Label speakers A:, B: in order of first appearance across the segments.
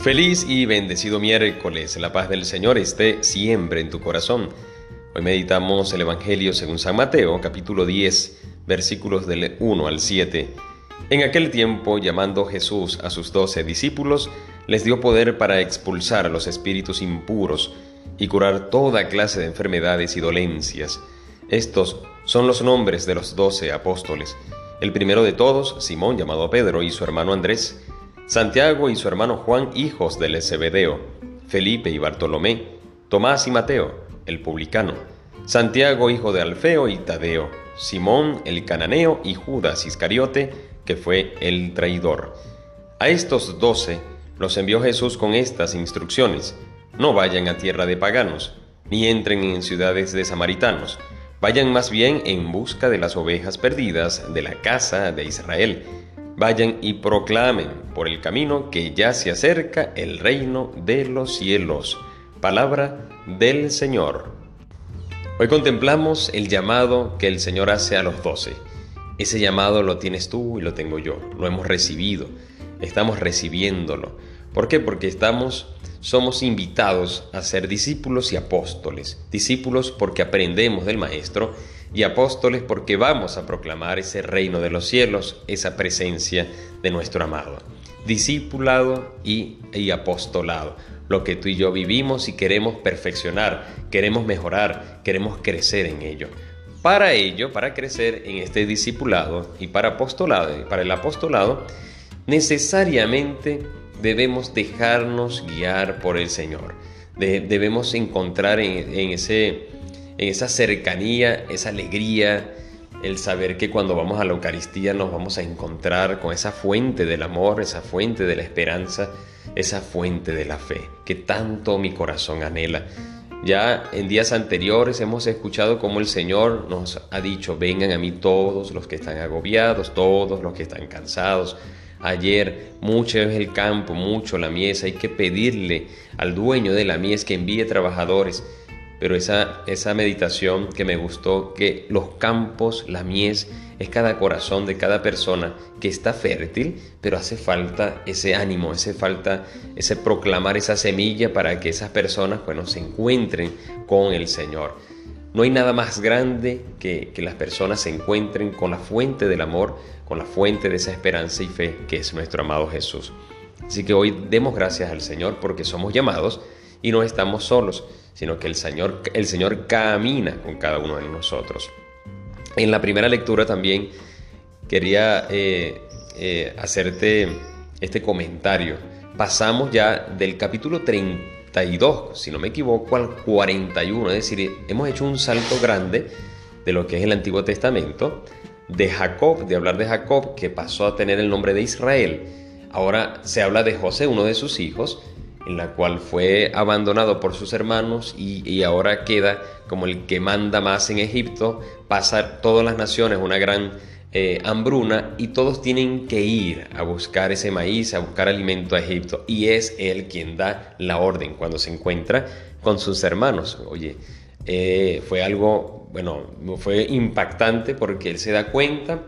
A: Feliz y bendecido miércoles, la paz del Señor esté siempre en tu corazón. Hoy meditamos el Evangelio según San Mateo, capítulo 10, versículos del 1 al 7. En aquel tiempo, llamando Jesús a sus doce discípulos, les dio poder para expulsar a los espíritus impuros y curar toda clase de enfermedades y dolencias. Estos son los nombres de los doce apóstoles. El primero de todos, Simón llamado Pedro, y su hermano Andrés, Santiago y su hermano Juan, hijos del Zebedeo, Felipe y Bartolomé, Tomás y Mateo, el publicano, Santiago hijo de Alfeo y Tadeo, Simón el cananeo y Judas Iscariote, que fue el traidor. A estos doce los envió Jesús con estas instrucciones. No vayan a tierra de paganos, ni entren en ciudades de samaritanos. Vayan más bien en busca de las ovejas perdidas de la casa de Israel Vayan y proclamen por el camino que ya se acerca el reino de los cielos. Palabra del Señor. Hoy contemplamos el llamado que el Señor hace a los doce. Ese llamado lo tienes tú y lo tengo yo. Lo hemos recibido. Estamos recibiéndolo. ¿Por qué? Porque estamos, somos invitados a ser discípulos y apóstoles. Discípulos porque aprendemos del Maestro y apóstoles porque vamos a proclamar ese reino de los cielos, esa presencia de nuestro amado. Discipulado y, y, apostolado, lo que tú y yo vivimos y queremos perfeccionar, queremos mejorar, queremos crecer en ello. Para ello, para crecer en este discipulado y para apostolado, para el apostolado, necesariamente debemos dejarnos guiar por el Señor. debemos encontrar en ese en esa cercanía, esa alegría, el saber que cuando vamos a la Eucaristía nos vamos a encontrar con esa fuente del amor, esa fuente de la esperanza, esa fuente de la fe, que tanto mi corazón anhela. Ya en días anteriores hemos escuchado cómo el Señor nos ha dicho, vengan a mí todos los que están agobiados, todos los que están cansados. Ayer mucho es el campo, mucho la mies, hay que pedirle al dueño de la mies que envíe trabajadores pero esa, esa meditación que me gustó, que los campos, la mies, es cada corazón de cada persona que está fértil, pero hace falta ese ánimo, hace falta ese proclamar esa semilla para que esas personas bueno, se encuentren con el Señor. No hay nada más grande que que las personas se encuentren con la fuente del amor, con la fuente de esa esperanza y fe que es nuestro amado Jesús. Así que hoy demos gracias al Señor porque somos llamados y no estamos solos sino que el Señor, el Señor camina con cada uno de nosotros. En la primera lectura también quería eh, eh, hacerte este comentario. Pasamos ya del capítulo 32, si no me equivoco, al 41, es decir, hemos hecho un salto grande de lo que es el Antiguo Testamento, de Jacob, de hablar de Jacob, que pasó a tener el nombre de Israel. Ahora se habla de José, uno de sus hijos, en la cual fue abandonado por sus hermanos y, ahora queda como el que manda más en Egipto, pasa todas las naciones una gran eh, hambruna y todos tienen que ir a buscar ese maíz, a buscar alimento a Egipto. Y es él quien da la orden cuando se encuentra con sus hermanos. Oye, eh, fue algo, bueno, fue impactante porque él se da cuenta,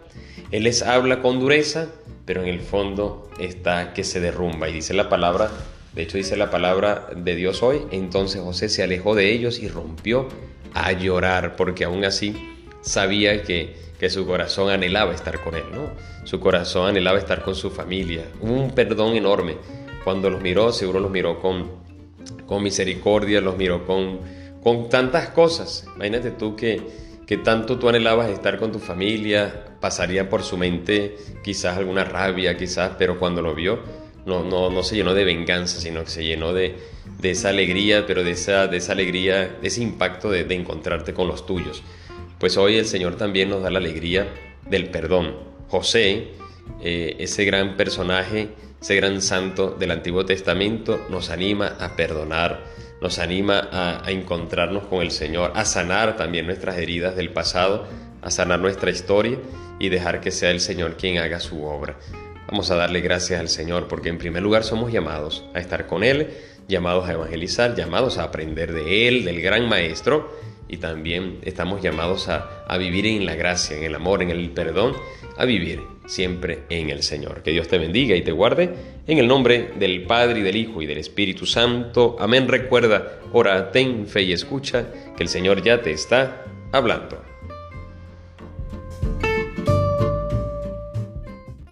A: él les habla con dureza, pero en el fondo está que se derrumba. Y dice la palabra de hecho dice la palabra de Dios hoy, entonces José se alejó de ellos y rompió a llorar, porque aún así sabía que, que su corazón anhelaba estar con él, ¿no? Su corazón anhelaba estar con su familia. Hubo un perdón enorme. Cuando los miró, seguro los miró con, con misericordia, los miró con, con tantas cosas. Imagínate tú que, que tanto tú anhelabas estar con tu familia, pasaría por su mente quizás alguna rabia, quizás, pero cuando lo vio, no, no, no se llenó de venganza, sino que se llenó de, esa alegría, pero de esa, de esa alegría, de ese impacto de, encontrarte con los tuyos. Pues hoy el Señor también nos da la alegría del perdón. José, eh, ese gran personaje, ese gran santo del Antiguo Testamento, nos anima a perdonar, nos anima a encontrarnos con el Señor, a sanar también nuestras heridas del pasado, a sanar nuestra historia y dejar que sea el Señor quien haga su obra. Vamos a darle gracias al Señor porque en primer lugar somos llamados a estar con Él, llamados a evangelizar, llamados a aprender de Él, del gran Maestro, y también estamos llamados a, vivir en la gracia, en el amor, en el perdón, a vivir siempre en el Señor. Que Dios te bendiga y te guarde en el nombre del Padre y del Hijo y del Espíritu Santo. Amén. Recuerda, ora, ten fe y escucha que el Señor ya te está hablando.